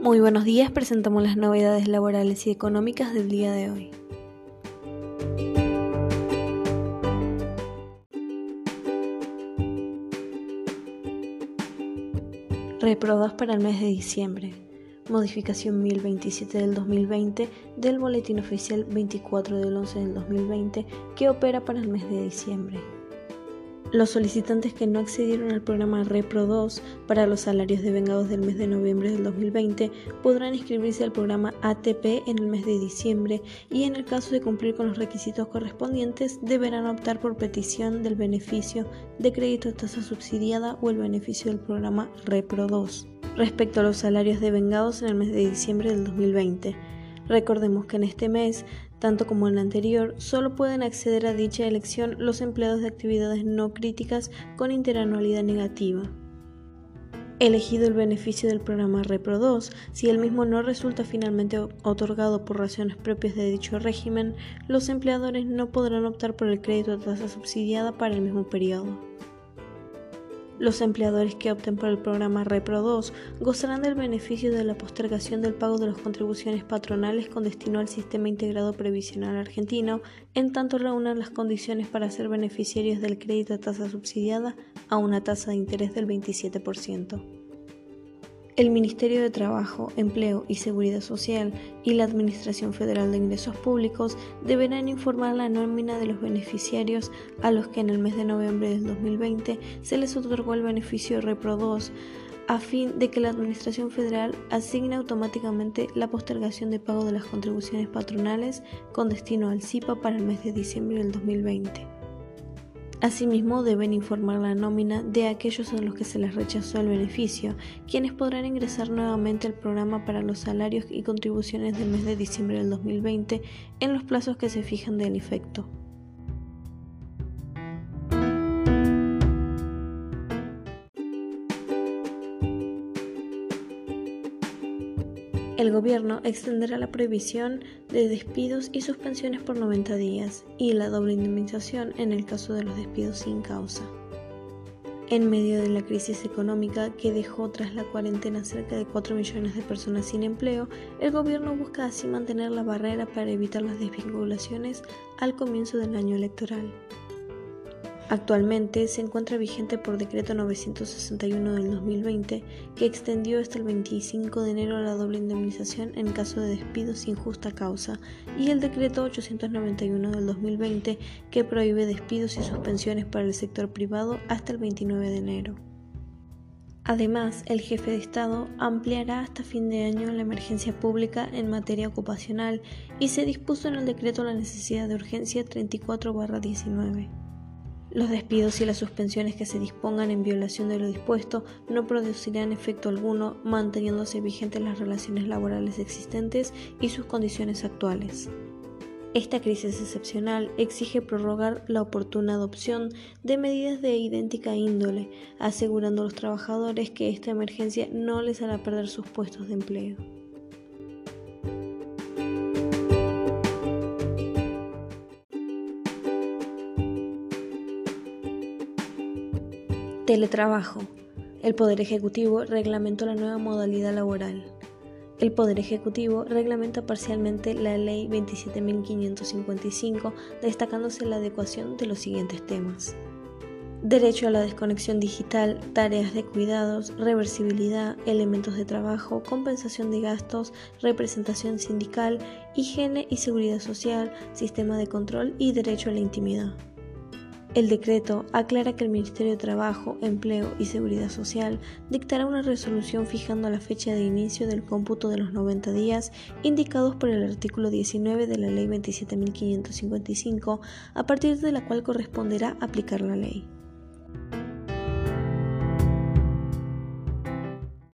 Muy buenos días, presentamos las novedades laborales y económicas del día de hoy. Reprobados para el mes de diciembre. Modificación 1027 del 2020 del Boletín Oficial 24 del 11 del 2020 que opera para el mes de diciembre. Los solicitantes que no accedieron al programa Repro 2 para los salarios de vengados del mes de noviembre del 2020 podrán inscribirse al programa ATP en el mes de diciembre y en el caso de cumplir con los requisitos correspondientes deberán optar por petición del beneficio de crédito a tasa subsidiada o el beneficio del programa Repro 2. Respecto a los salarios de vengados en el mes de diciembre del 2020, recordemos que en este mes tanto como en la anterior, solo pueden acceder a dicha elección los empleados de actividades no críticas con interanualidad negativa. Elegido el beneficio del programa Repro 2, si el mismo no resulta finalmente otorgado por razones propias de dicho régimen, los empleadores no podrán optar por el crédito a tasa subsidiada para el mismo periodo. Los empleadores que opten por el programa Repro 2 gozarán del beneficio de la postergación del pago de las contribuciones patronales con destino al Sistema Integrado Previsional Argentino, en tanto reúnan las condiciones para ser beneficiarios del crédito a tasa subsidiada a una tasa de interés del 27%. El Ministerio de Trabajo, Empleo y Seguridad Social y la Administración Federal de Ingresos Públicos deberán informar la nómina de los beneficiarios a los que en el mes de noviembre del 2020 se les otorgó el beneficio Repro 2 a fin de que la Administración Federal asigne automáticamente la postergación de pago de las contribuciones patronales con destino al CIPA para el mes de diciembre del 2020. Asimismo, deben informar la nómina de aquellos a los que se les rechazó el beneficio, quienes podrán ingresar nuevamente al programa para los salarios y contribuciones del mes de diciembre del 2020 en los plazos que se fijan del efecto. El gobierno extenderá la prohibición de despidos y suspensiones por 90 días y la doble indemnización en el caso de los despidos sin causa. En medio de la crisis económica que dejó tras la cuarentena cerca de 4 millones de personas sin empleo, el gobierno busca así mantener la barrera para evitar las desvinculaciones al comienzo del año electoral. Actualmente se encuentra vigente por decreto 961 del 2020 que extendió hasta el 25 de enero la doble indemnización en caso de despido sin justa causa y el decreto 891 del 2020 que prohíbe despidos y suspensiones para el sector privado hasta el 29 de enero. Además, el jefe de Estado ampliará hasta fin de año la emergencia pública en materia ocupacional y se dispuso en el decreto la necesidad de urgencia 34-19. Los despidos y las suspensiones que se dispongan en violación de lo dispuesto no producirán efecto alguno manteniéndose vigentes las relaciones laborales existentes y sus condiciones actuales. Esta crisis excepcional exige prorrogar la oportuna adopción de medidas de idéntica índole, asegurando a los trabajadores que esta emergencia no les hará perder sus puestos de empleo. Teletrabajo. El Poder Ejecutivo reglamentó la nueva modalidad laboral. El Poder Ejecutivo reglamenta parcialmente la Ley 27.555, destacándose la adecuación de los siguientes temas. Derecho a la desconexión digital, tareas de cuidados, reversibilidad, elementos de trabajo, compensación de gastos, representación sindical, higiene y seguridad social, sistema de control y derecho a la intimidad. El decreto aclara que el Ministerio de Trabajo, Empleo y Seguridad Social dictará una resolución fijando la fecha de inicio del cómputo de los 90 días indicados por el artículo 19 de la Ley 27.555, a partir de la cual corresponderá aplicar la ley.